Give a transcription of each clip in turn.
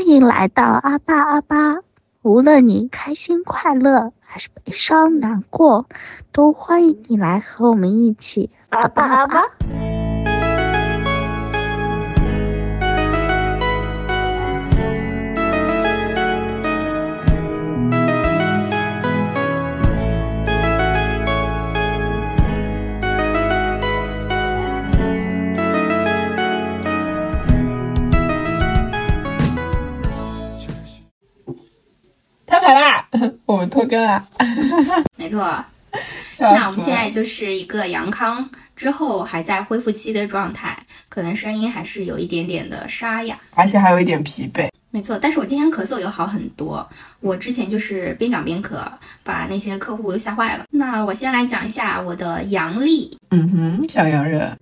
欢迎来到阿巴阿巴，无论你开心快乐还是悲伤难过，都欢迎你来和我们一起阿巴阿巴。摊牌啦！我们拖更啦！没错，那我们现在就是一个阳康之后还在恢复期的状态，可能声音还是有一点点的沙哑。而且还有一点疲惫。没错，但是我今天咳嗽有好很多。我之前就是边讲边咳，把那些客户吓坏了。那我先来讲一下我的阳历。嗯哼，小洋人，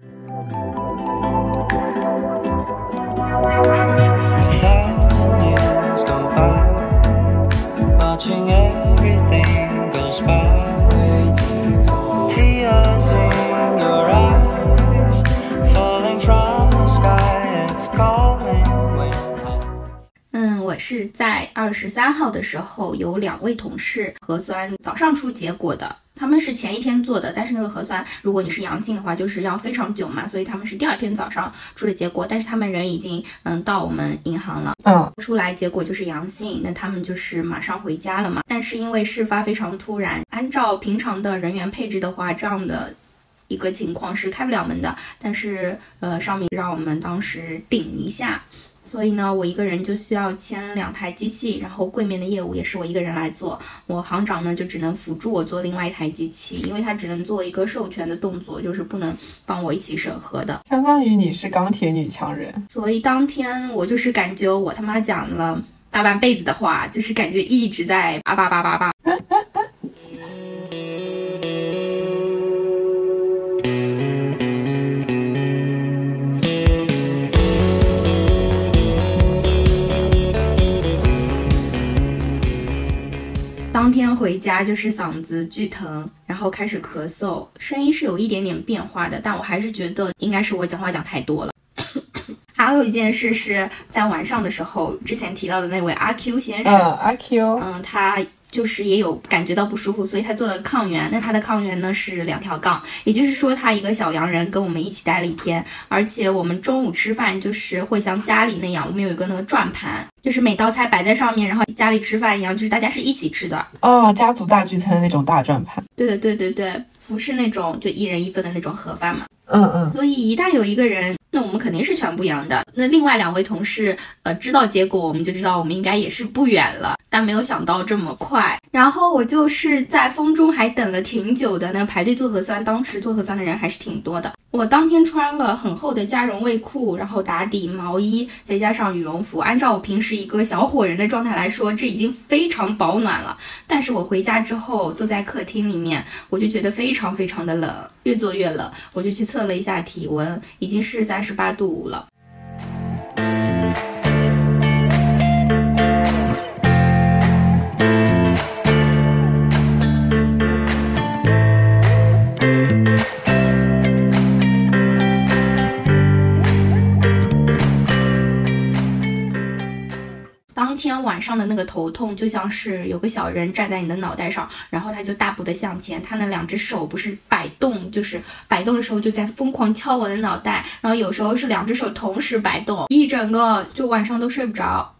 是在二十三号的时候有两位同事核酸早上出结果的，他们是前一天做的，但是那个核酸如果你是阳性的话，就是要非常久嘛，所以他们是第二天早上出的结果，但是他们人已经嗯到我们银行了。嗯，出来结果就是阳性，那他们就是马上回家了嘛。但是因为事发非常突然，按照平常的人员配置的话，这样的一个情况是开不了门的。但是呃，上面让我们当时顶一下，所以呢，我一个人就需要签两台机器，然后柜面的业务也是我一个人来做。我行长呢就只能辅助我做另外一台机器，因为他只能做一个授权的动作，就是不能帮我一起审核的。相当于你是钢铁女强人。所以当天我就是感觉我他妈讲了大半辈子的话，就是感觉一直在叭叭叭叭叭。回家就是嗓子巨疼，然后开始咳嗽，声音是有一点点变化的，但我还是觉得应该是我讲话讲太多了。还有一件事是在晚上的时候，之前提到的那位阿 Q 先生，嗯，阿 Q，嗯，他就是也有感觉到不舒服，所以他做了抗原。那他的抗原呢是两条杠，也就是说他一个小洋人跟我们一起待了一天，而且我们中午吃饭就是会像家里那样，我们有一个那个转盘，就是每道菜摆在上面，然后家里吃饭一样，就是大家是一起吃的。哦，家族大聚餐的那种大转盘。对的，对对对，不是那种就一人一份的那种盒饭嘛。嗯嗯，所以一旦有一个人，那我们肯定是全部阳的。那另外两位同事，呃，知道结果，我们就知道我们应该也是不远了。但没有想到这么快。然后我就是在风中还等了挺久的，那排队做核酸，当时做核酸的人还是挺多的。我当天穿了很厚的加绒卫裤，然后打底毛衣，再加上羽绒服。按照我平时一个小火人的状态来说，这已经非常保暖了。但是我回家之后，坐在客厅里面，我就觉得非常非常的冷，越做越冷。我就去测了一下体温，已经是三十八度五了。晚上的那个头痛，就像是有个小人站在你的脑袋上，然后他就大步的向前，他那两只手不是摆动，就是摆动的时候就在疯狂敲我的脑袋，然后有时候是两只手同时摆动，一整个就晚上都睡不着。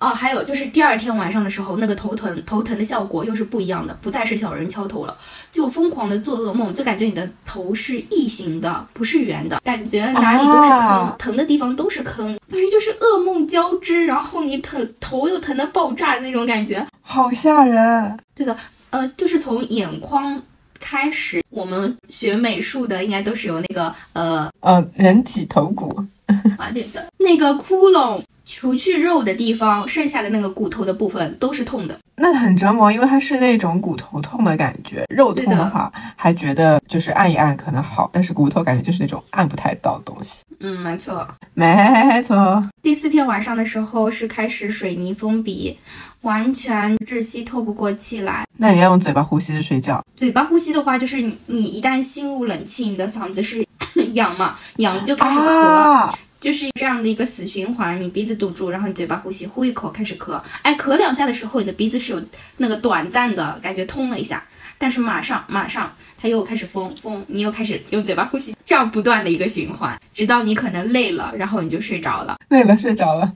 哦，还有就是第二天晚上的时候，那个头疼头疼的效果又是不一样的，不再是小人敲头了，就疯狂的做噩梦，就感觉你的头是异形的，不是圆的，感觉哪里都是坑，啊疼的地方都是坑，反正就是噩梦交织，然后你疼头又疼的爆炸的那种感觉。好吓人。对的，呃，就是从眼眶开始，我们学美术的应该都是有那个呃呃，人体头骨。啊，对的，那个窟窿，除去肉的地方，剩下的那个骨头的部分都是痛的。那很折磨，因为它是那种骨头痛的感觉。肉痛的话，还觉得就是按一按可能好，但是骨头感觉就是那种按不太到的东西。嗯，没错。没错，第四天晚上的时候是开始水泥封鼻，完全窒息，透不过气来。那你要用嘴巴呼吸着睡觉。嘴巴呼吸的话，就是你你一旦吸入冷气，你的嗓子是 痒嘛，痒就开始咳。啊，就是这样的一个死循环，你鼻子堵住，然后你嘴巴呼吸，呼一口开始咳，哎，咳两下的时候，你的鼻子是有那个短暂的感觉通了一下，但是马上马上它又开始封封，你又开始用嘴巴呼吸，这样不断的一个循环，直到你可能累了，然后你就睡着了。累了睡着了，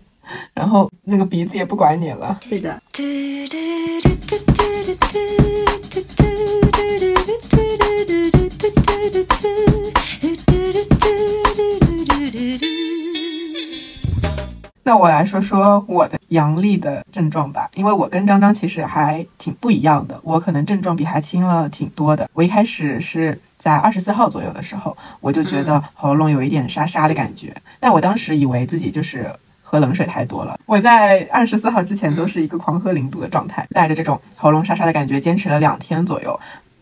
然后那个鼻子也不管你了。是的，那我来说说我的阳历的症状吧，因为我跟张张其实还挺不一样的，我可能症状比他轻了挺多的。我一开始是在二十四号左右的时候，我就觉得喉咙有一点沙沙的感觉，但我当时以为自己就是喝冷水太多了。我在二十四号之前都是一个狂喝零度的状态，带着这种喉咙沙沙的感觉，坚持了两天左右，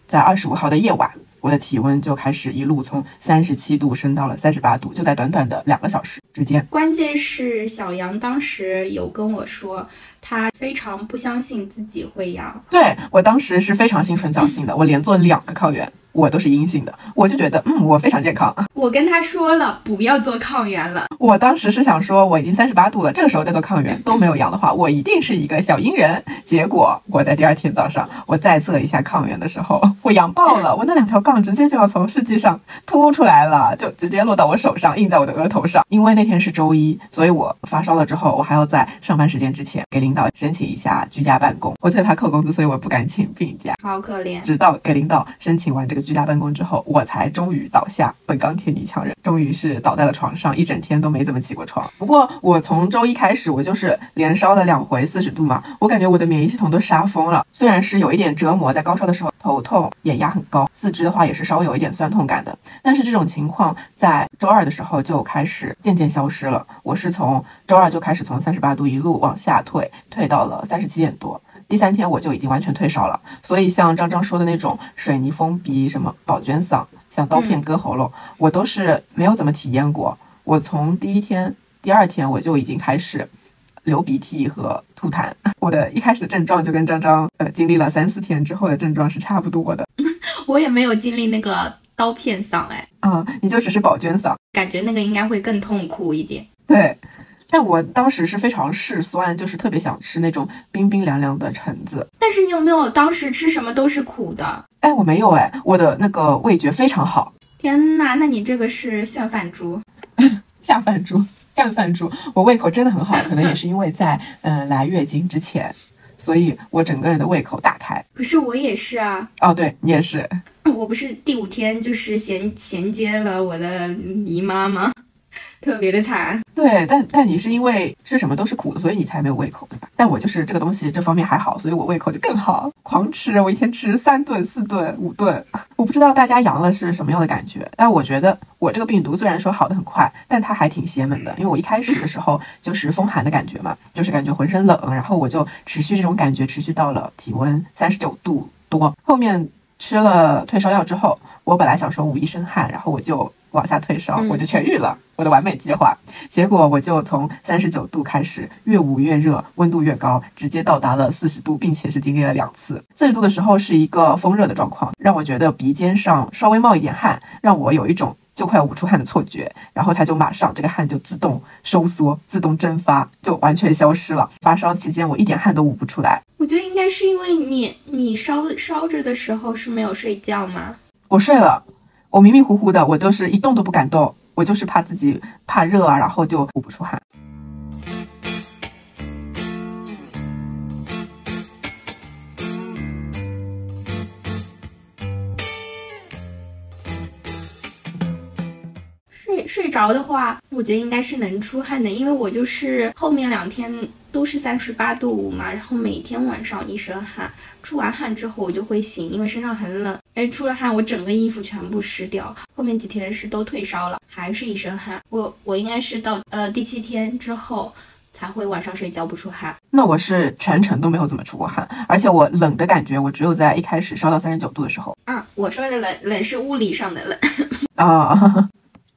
在二十五号的夜晚。我的体温就开始一路从三十七度升到了三十八度，就在短短的两个小时之间。关键是小杨当时有跟我说，他非常不相信自己会阳，对我当时是非常心存侥幸的，我连做两个抗原，我都是阴性的，我就觉得嗯，我非常健康。我跟他说了不要做抗原了，我当时是想说，我已经三十八度了，这个时候再做抗原都没有阳的话，我一定是一个小阴人。结果我在第二天早上，我再测一下抗原的时候，我阳爆了，我那两条杠直接就要从试剂上凸出来了，就直接落到我手上，印在我的额头上。因为那天是周一，所以我发烧了之后，我还要在上班时间之前给领导申请一下居家办公。我特别怕扣工资，所以我不敢请病假。好可怜。直到给领导申请完这个居家办公之后，我才终于倒下。本钢铁女强人终于是倒在了床上，一整天都没怎么起过床。不过我从周一开始，我就是连烧了两回四十度嘛，我感觉我的免疫系统都杀疯了。虽然是有一点折磨，在高烧的时候头痛、眼压很高，四肢的话也是稍微有一点酸痛感的。但是这种情况在周二的时候就开始渐渐消失了。我是从周二就开始从三十八度一路往下退，退到了三十七点多。第三天我就已经完全退烧了，所以像张张说的那种水泥封鼻、什么宝娟嗓、像刀片割喉咙，我都是没有怎么体验过。我从第一天、第二天我就已经开始流鼻涕和吐痰。我的一开始的症状就跟张张呃经历了三四天之后的症状是差不多的。我也没有经历那个刀片嗓，哎，啊、你就只是宝娟嗓。感觉那个应该会更痛苦一点。对，但我当时是非常嗜酸，就是特别想吃那种冰冰凉凉的橙子。但是你有没有当时吃什么都是苦的？哎，我没有哎，我的那个味觉非常好，天呐，那你这个是炫饭猪。下饭猪、干饭猪，我胃口真的很好，可能也是因为在嗯、呃来月经之前，所以我整个人的胃口大开。可是我也是啊，哦，对你也是，我不是第五天就是衔衔接了我的姨妈吗？特别的惨。对，但但你是因为吃什么都是苦的，所以你才没有胃口，对吧？但我就是这个东西这方面还好，所以我胃口就更好，狂吃，我一天吃三顿、四顿、五顿。我不知道大家阳了是什么样的感觉，但我觉得我这个病毒虽然说好的很快，但它还挺邪门的，因为我一开始的时候就是风寒的感觉嘛，就是感觉浑身冷，然后我就持续这种感觉持续到了体温三十九度多，后面吃了退烧药之后，我本来想说捂一身汗，然后我就往下退烧，嗯我就痊愈了，我的完美计划。结果我就从三十九度开始，越捂越热，温度越高，直接到达了四十度，并且是经历了两次。四十度的时候是一个风热的状况，让我觉得鼻尖上稍微冒一点汗，让我有一种就快捂出汗的错觉，然后它就马上这个汗就自动收缩、自动蒸发，就完全消失了。发烧期间我一点汗都捂不出来，我觉得应该是因为你你烧烧着的时候是没有睡觉吗？我睡了，我迷迷糊糊的，我都是一动都不敢动，我就是怕自己怕热啊，然后就捂不出汗。睡睡着的话，我觉得应该是能出汗的，因为我就是后面两天都是三十八度五嘛，然后每天晚上一身汗，出完汗之后我就会醒，因为身上很冷，哎，出了汗我整个衣服全部湿掉，后面几天是都退烧了，还是一身汗，我我应该是到呃第七天之后才会晚上睡觉不出汗。那我是全程都没有怎么出过汗，而且我冷的感觉，我只有在一开始烧到三十九度的时候。啊，我说的冷冷是物理上的冷，啊、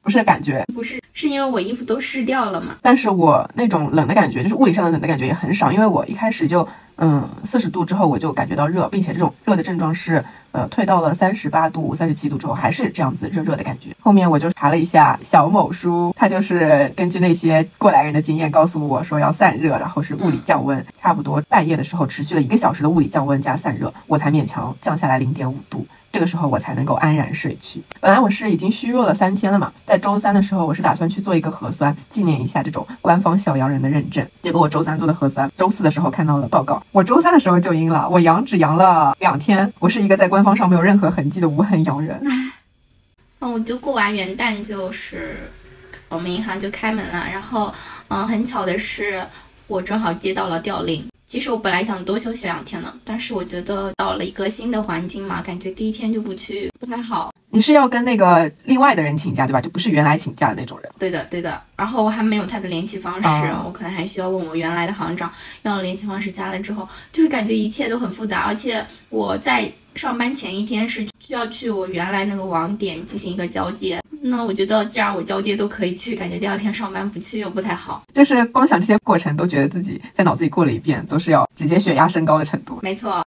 不是感觉，不是是因为我衣服都湿掉了嘛。但是我那种冷的感觉，就是物理上的冷的感觉也很少，因为我一开始就嗯四十度之后我就感觉到热，并且这种热的症状是呃退到了三十八度、三十七度之后还是这样子热热的感觉。后面我就查了一下小某书，它就是根据那些过来人的经验告诉我说要散热，然后是物理降温，差不多半夜的时候持续了一个小时的物理降温加散热，我才勉强降下来零点五度。这个时候我才能够安然睡去。本来我是已经虚弱了三天了嘛，在周三的时候我是打算去做一个核酸，纪念一下这种官方小阳人的认证。结果我周三做的核酸，周四的时候看到了报告，我周三的时候就阴了，我阳只阳了两天。我是一个在官方上没有任何痕迹的无痕阳人。嗯，我就过完元旦就是我们银行就开门了，然后嗯，很巧的是我正好接到了调令。其实我本来想多休息两天的，但是我觉得到了一个新的环境嘛，感觉第一天就不去不太好。你是要跟那个另外的人请假对吧？就不是原来请假的那种人。对的，对的。然后我还没有他的联系方式，哦我可能还需要问我原来的行长要了联系方式。加了之后，就是感觉一切都很复杂，而且我在上班前一天是需要去我原来那个网点进行一个交接。那我觉得既然我交接都可以去，感觉第二天上班不去又不太好。就是光想这些过程，都觉得自己在脑子里过了一遍，都是要直接血压升高的程度。没错，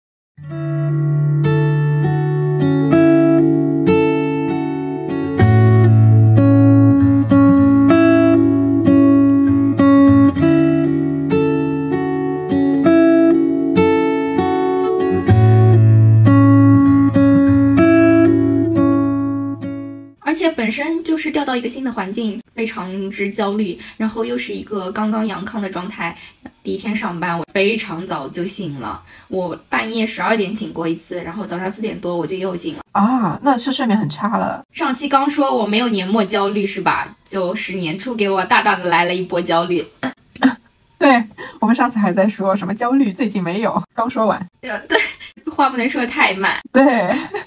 且本身就是调到一个新的环境，非常之焦虑，然后又是一个刚刚阳康的状态。第一天上班，我非常早就醒了，我半夜十二点醒过一次，然后早上四点多我就又醒了。啊，那是睡眠很差了。上期刚说我没有年末焦虑是吧？就是年初给我大大的来了一波焦虑。对我们上次还在说什么焦虑，最近没有，刚说完。呃，对，话不能说得太满，对，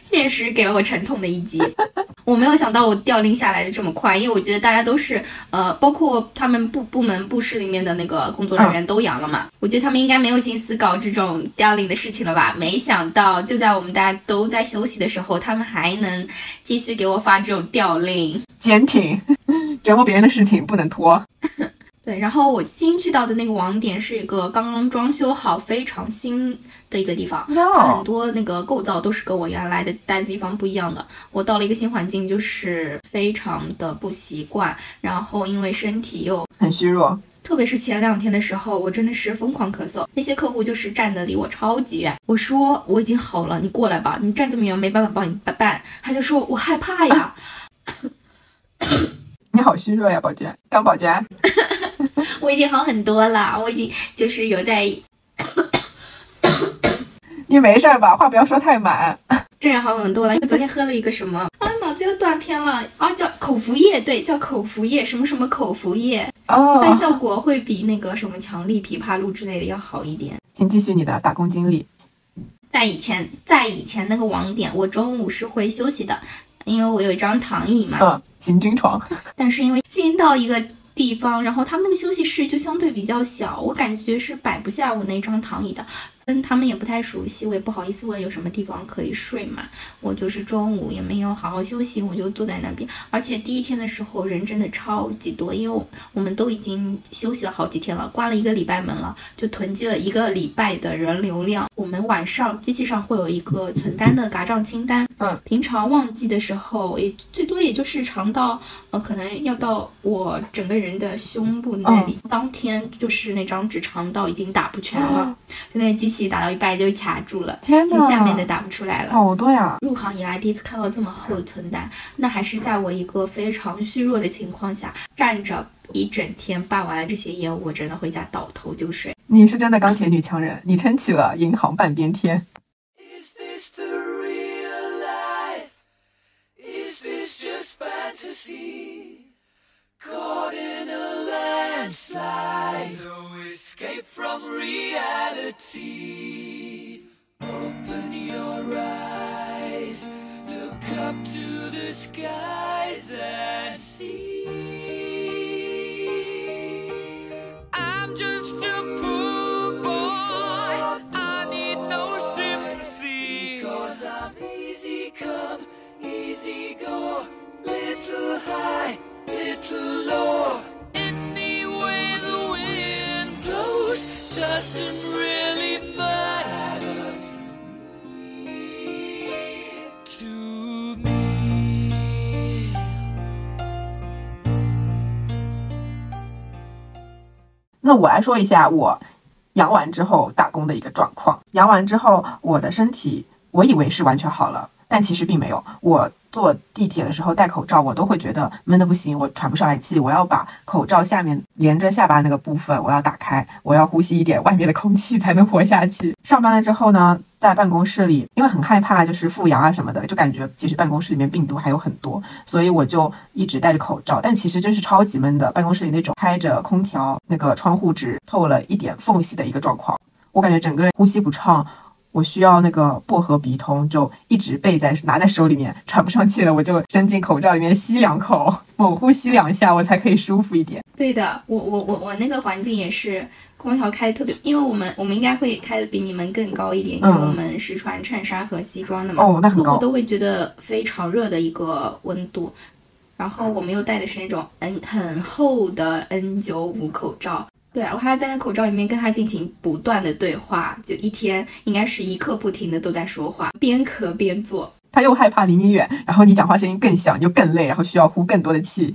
现实给了我沉痛的一击。我没有想到我调令下来的这么快，因为我觉得大家都是呃，包括他们部部门部室里面的那个工作人员都阳了嘛，我觉得他们应该没有心思搞这种调令的事情了吧？没想到就在我们大家都在休息的时候，他们还能继续给我发这种调令。坚挺，折磨别人的事情不能拖。对，然后我新去到的那个网点是一个刚刚装修好、非常新的一个地方，它很，多那个构造都是跟我原来的待的地方不一样的。我到了一个新环境，就是非常的不习惯，然后因为身体又。很虚弱。特别是前两天的时候，我真的是疯狂咳嗽。那些客户就是站的离我超级远。我说我已经好了，你过来吧。你站这么远，没办法帮你办办。他就说我害怕呀。你好虚弱呀，宝娟，张宝娟。我已经好很多了，我已经就是有在 你没事儿吧？话不要说太满。这样好很多了。因为昨天喝了一个什么啊，脑子又断片了啊，叫口服液，对，叫口服液，什么什么口服液，它哦，效果会比那个什么强力枇杷露之类的要好一点。请继续你的打工经历。在以前，在以前那个网点，我中午是会休息的，因为我有一张躺椅嘛。嗯，行军床。但是因为进到一个地方，然后他们那个休息室就相对比较小，我感觉是摆不下我那张躺椅的。跟他们也不太熟悉，我也不好意思问有什么地方可以睡嘛。我就是中午也没有好好休息，我就坐在那边。而且第一天的时候人真的超级多，因为我我们都已经休息了好几天了，关了一个礼拜门了，就囤积了一个礼拜的人流量。我们晚上机器上会有一个存单的嘎账清单，嗯，平常旺季的时候也最多也就是长到呃可能要到我整个人的胸部那里，当天就是那张纸长到已经打不全了，就那个机器打到一半就卡住了，天就下面的打不出来了。好多呀。入行以来第一次看到这么厚的存单，那还是在我一个非常虚弱的情况下，站着一整天办完了这些业务，我真的回家倒头就睡。你是真的钢铁女强人，你撑起了银行半边天。Is this the real life? Is this just fantasy? Caught in a landslide, no escape from reality. Open your eyes, look up to the skies and see. I'm just a poor boy. I need no sympathy. Cause I'm easy come, easy go. Little high, to lure anyway the wind blows really matter to me to me 那我来说一下我阳完之后打工的一个状况阳完之后我的身体我以为是完全好了但其实并没有。我坐地铁的时候戴口罩，我都会觉得闷得不行，我喘不上来气，我要把口罩下面连着下巴那个部分我要打开，我要呼吸一点外面的空气 才能活下去。上班了之后呢，在办公室里，因为很害怕就是复阳啊什么的，就感觉其实办公室里面病毒还有很多，所以我就一直戴着口罩。但其实真是超级闷的，办公室里那种开着空调，那个窗户只透了一点缝隙的一个状况，我感觉整个人呼吸不畅。我需要那个薄荷鼻通，就一直备在拿在手里面，喘不上气了，我就伸进口罩里面吸两口，猛呼吸两下，我才可以舒服一点。对的，我我我我那个环境也是空调开的特别，因为我们我们应该会开的比你们更高一点，因为我们是穿衬衫和西装的嘛，哦，那很高客户。都会觉得非常热的一个温度。然后我们又戴的是那种 N 很厚的 N 九五口罩，对啊，我还要在那口罩里面跟他进行不断的对话，就一天应该是一刻不停的都在说话，边咳边做。他又害怕离你远，然后你讲话声音更响，就更累，然后需要呼更多的气。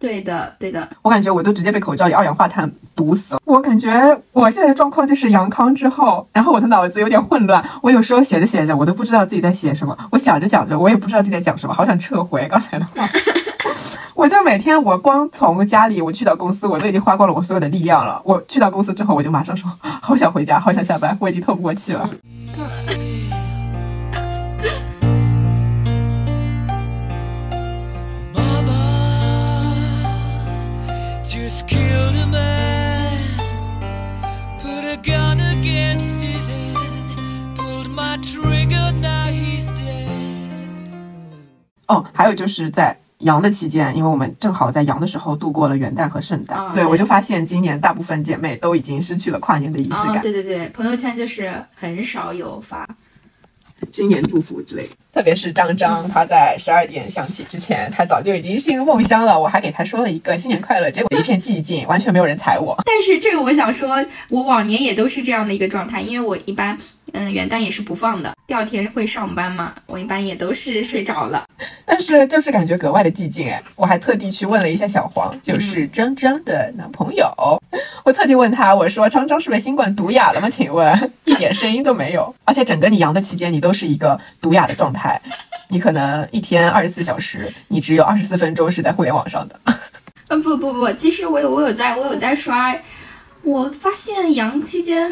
对的，对的，我感觉我都直接被口罩里二氧化碳毒死了。我感觉我现在的状况就是阳康之后，然后我的脑子有点混乱，我有时候写着写着，我都不知道自己在写什么；我想着想着，我也不知道自己在讲什么，好想撤回刚才的话。我就每天我光从家里，我去到公司，我都已经花光了我所有的力量了，我去到公司之后我就马上说，好想回家，好想下班，我已经透不过气了。哦，还有就是在。阳的期间，因为我们正好在阳的时候度过了元旦和圣诞，啊对对我就发现今年大部分姐妹都已经失去了跨年的仪式啊、感。对对对，朋友圈就是很少有发。新年祝福之类的。特别是张张，他在十二点响起之前，他早就已经进入梦乡了。我还给他说了一个新年快乐，结果一片寂静，完全没有人睬我。但是这个我想说，我往年也都是这样的一个状态，因为我一般，嗯，元旦也是不放的，第二天会上班嘛，我一般也都是睡着了。但是就是感觉格外的寂静哎。我还特地去问了一下小黄，就是张张的男朋友，我特地问他，我说张张是不是新冠毒哑了吗？请问一点声音都没有，而且整个你阳的期间，你都是一个毒哑的状态。你可能一天二十四小时，你只有二十四分钟是在互联网上的。呃，不不不，其实我有我有在我有在刷，我发现阳期间，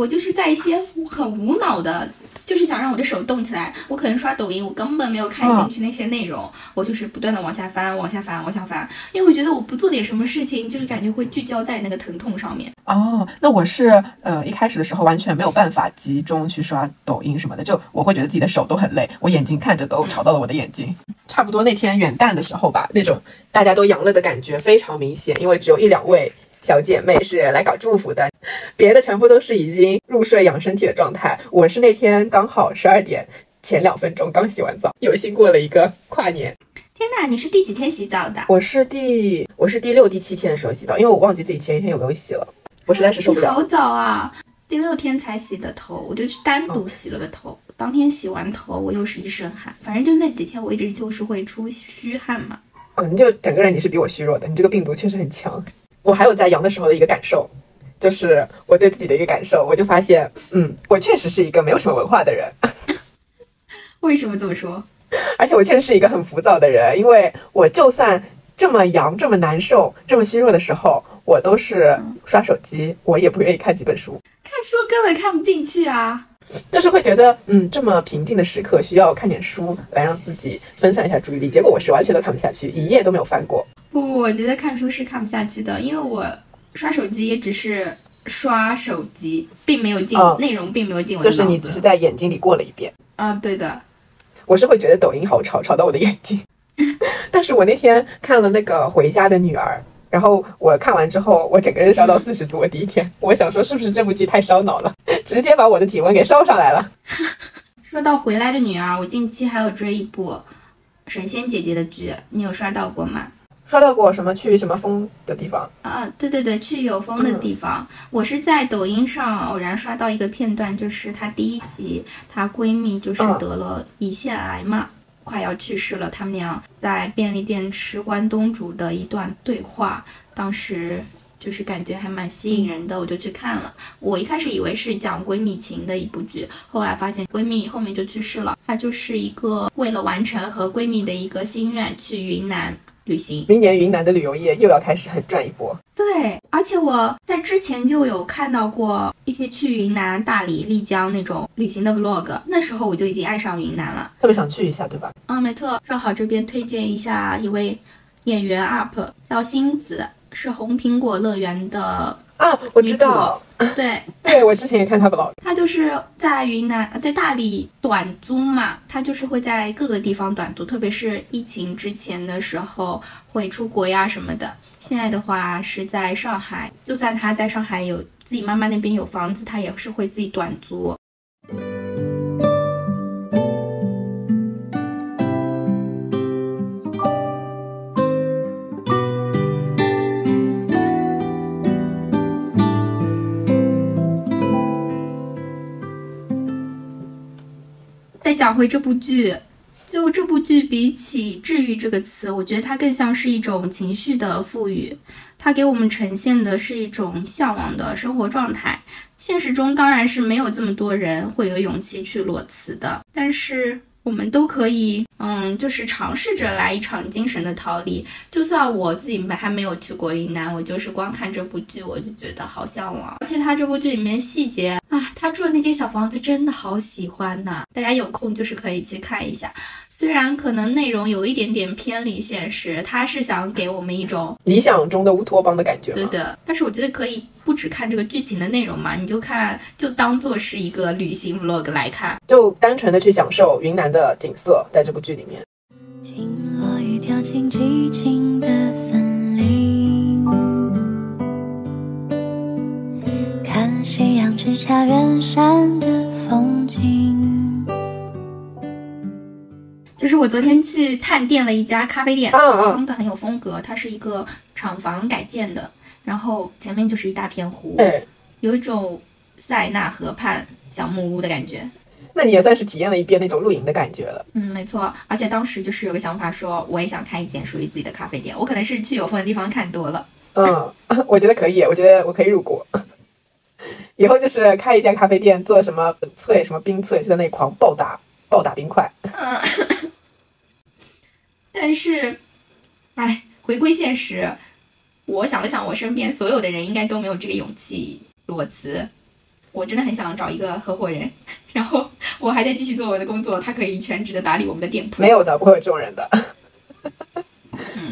我就是在一些很无脑的，就是想让我的手动起来。我可能刷抖音，我根本没有看进去那些内容，我就是不断的往下翻，往下翻，往下翻，因为我觉得我不做点什么事情，就是感觉会聚焦在那个疼痛上面。哦，那我是呃一开始的时候完全没有办法集中去刷抖音什么的，就我会觉得自己的手都很累，我眼睛看着都吵到了我的眼睛。差不多那天元旦的时候吧，那种大家都阳了的感觉非常明显，因为只有一两位小姐妹是来搞祝福的，别的全部都是已经入睡养身体的状态。我是那天刚好十二点前两分钟刚洗完澡，有幸过了一个跨年。天呐，你是第几天洗澡的？我是第我是第六第七天的时候洗澡，因为我忘记自己前一天有没有洗了，我实在是受不了。你好早啊，第六天才洗的头，我就去单独洗了个头。当天洗完头，我又是一身汗，反正就那几天我一直就是会出虚汗嘛。嗯，你就整个人你是比我虚弱的，你这个病毒确实很强。我还有在阳的时候的一个感受，就是我对自己的一个感受，我就发现，嗯，我确实是一个没有什么文化的人，为什么这么说？而且我确实是一个很浮躁的人，因为我就算这么阳、这么难受、这么虚弱的时候，我都是刷手机，我也不愿意看几本书，看书根本看不进去啊。就是会觉得，嗯，这么平静的时刻需要看点书来让自己分散一下注意力，结果我是完全都看不下去，一页都没有翻过。不不，我觉得看书是看不下去的，因为我刷手机也只是刷手机，并没有进、嗯内容，并没有进我的。就是你只是在眼睛里过了一遍。啊，对的，我是会觉得抖音好吵，吵到我的眼睛。但是我那天看了那个《回家的女儿》，然后我看完之后，我整个人烧到四十度。我第一天，我想说是不是这部剧太烧脑了，直接把我的体温给烧上来了。说到《回来的女儿》，我近期还有追一部神仙姐姐的剧，你有刷到过吗？刷到过什么去什么风的地方？啊，对对对，去有风的地方。我是在抖音上偶然刷到一个片段，就是她第一集，她闺蜜就是嗯得了胰腺癌嘛，快要去世了。他们俩在便利店吃关东煮的一段对话，当时就是感觉还蛮吸引人的，我就去看了。我一开始以为是讲闺蜜情的一部剧，后来发现闺蜜后面就去世了。她就是一个为了完成和闺蜜的一个心愿，去云南旅行。明年云南的旅游业又要开始很赚一波。对，而且我在之前就有看到过一些去云南、大理、丽江那种旅行的 vlog，那时候我就已经爱上云南了。特别想去一下，对吧？啊，没错，正好这边推荐一下一位演员 UP，叫星子，是红苹果乐园的，啊，我知道，对对我之前也看他 vlog，他就是在云南，呃在大理短租嘛，他就是会在各个地方短租，特别是疫情之前的时候会出国呀什么的。现在的话是在上海，就算他在上海有自己妈妈那边有房子，他也是会自己短租。讲回这部剧，就这部剧比起“治愈”这个词，我觉得它更像是一种情绪的赋予。它给我们呈现的是一种向往的生活状态。现实中当然是没有这么多人会有勇气去裸辞的，但是我们都可以，嗯，就是尝试着来一场精神的逃离。就算我自己还没有去过云南，我就是光看这部剧，我就觉得好向往。而且它这部剧里面细节啊，他住的那间小房子真的好喜欢呐、大家有空就是可以去看一下。虽然可能内容有一点点偏离现实，他是想给我们一种理想中的乌托邦的感觉。对，的，但是我觉得可以不只看这个剧情的内容嘛，你就看就当做是一个旅行 vlog 来看。就单纯的去享受云南的景色，在这部剧里面。听落雨掉进寂静的森夕阳之下远山的风景。就是我昨天去探店了一家咖啡店，装的很有风格，它是一个厂房改建的，然后前面就是一大片湖，哎，有一种塞纳河畔小木屋的感觉。那你也算是体验了一遍那种露营的感觉了。嗯，没错，而且当时就是有个想法说，我也想开一间属于自己的咖啡店。我可能是去有风的地方看多了。嗯，我觉得可以，我觉得我可以入股。以后就是开一家咖啡店，做什么冷萃、什么冰萃，就在那里狂暴打暴打冰块。嗯 但是，哎，回归现实，我想了想，我身边所有的人应该都没有这个勇气裸辞。我真的很想找一个合伙人，然后我还在继续做我的工作，他可以全职的打理我们的店铺。没有的，不会有这种人的。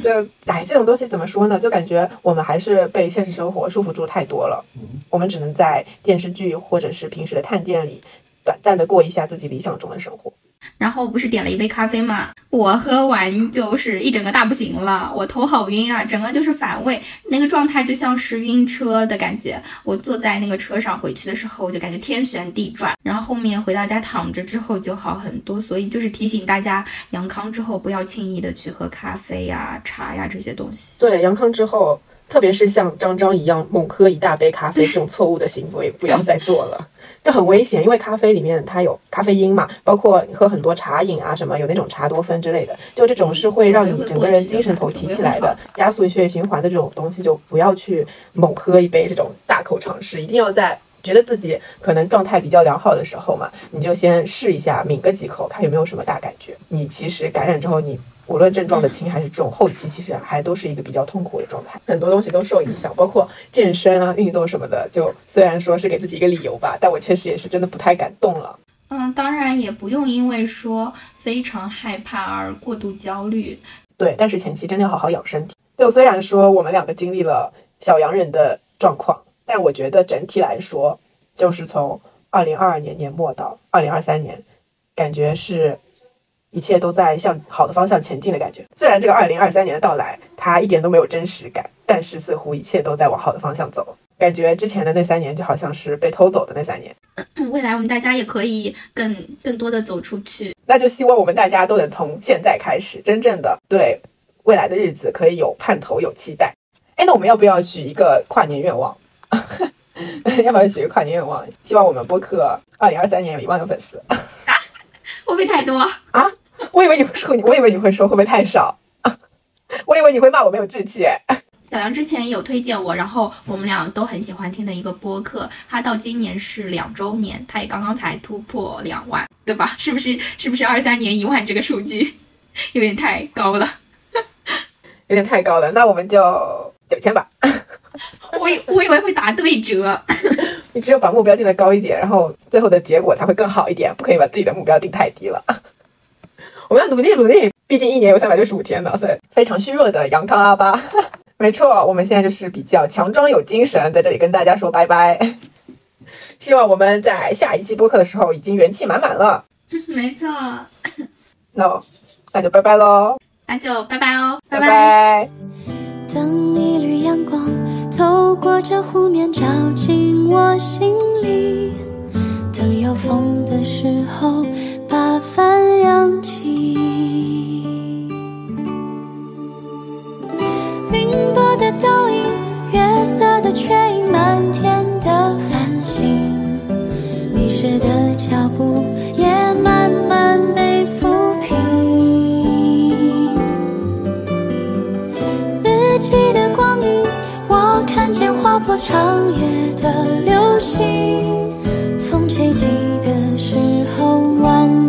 就哎，这种东西怎么说呢？就感觉我们还是被现实生活束缚住太多了。我们只能在电视剧或者是平时的探店里，短暂的过一下自己理想中的生活。然后不是点了一杯咖啡嘛，我喝完就是一整个大不行了，我头好晕啊，整个就是反胃，那个状态就像是晕车的感觉。我坐在那个车上回去的时候，我就感觉天旋地转，然后后面回到家躺着之后就好很多。所以就是提醒大家，阳康之后不要轻易的去喝咖啡呀、茶呀这些东西。对，阳康之后，特别是像张张一样猛喝一大杯咖啡这种错误的行为，不要再做了，这很危险。因为咖啡里面它有咖啡因嘛，包括喝很多茶饮啊什么，有那种茶多酚之类的，就这种是会让你整个人精神头提起来的，加速血液循环的这种东西，就不要去猛喝一杯这种大口尝试，一定要在。觉得自己可能状态比较良好的时候嘛，你就先试一下，抿个几口，看有没有什么大感觉。你其实感染之后，你无论症状的轻还是重，后期其实还都是一个比较痛苦的状态，很多东西都受影响，包括健身啊、运动什么的。就虽然说是给自己一个理由吧，但我确实也是真的不太敢动了。嗯，当然也不用因为说非常害怕而过度焦虑。对，但是前期真的要好好养身体。就虽然说我们两个经历了小洋人的状况，但我觉得整体来说，就是从二零二二年年末到二零二三年，感觉是一切都在向好的方向前进的感觉。虽然这个二零二三年的到来，它一点都没有真实感，但是似乎一切都在往好的方向走。感觉之前的那三年就好像是被偷走的那三年，未来我们大家也可以更更多的走出去。那就希望我们大家都能从现在开始，真正的对未来的日子可以有盼头、有期待。哎，那我们要不要许一个跨年愿望？要不要许一个跨年愿望？希望我们播客二零二三年有一万个粉丝。会不会太多啊？我以为你会说，我以为你会说会不会太少？我以为你会骂我没有志气。哎小杨之前有推荐我，然后我们俩都很喜欢听的一个播客，他到今年是两周年，他也刚刚才突破两万，对吧？是不是？是不是二三年一万这个数据有点太高了？有点太高了，那我们就九千吧。我以我以为会打对折，你只有把目标定得高一点，然后最后的结果才会更好一点，不可以把自己的目标定太低了。我们要努力努力，毕竟一年有三百六十五天呢，所以非常虚弱的杨康阿巴。没错，我们现在就是比较强装有精神，在这里跟大家说拜拜。希望我们在下一期播客的时候已经元气满满了。没错，那那就拜拜喽，那就拜拜喽，拜拜拜当一缕阳光透过这湖面照进我心里，等有风的时候把帆扬起。云朵的倒影，月色的缺影，满天的繁星，迷失的脚步也慢慢被过长夜的流星。风吹起的时候，万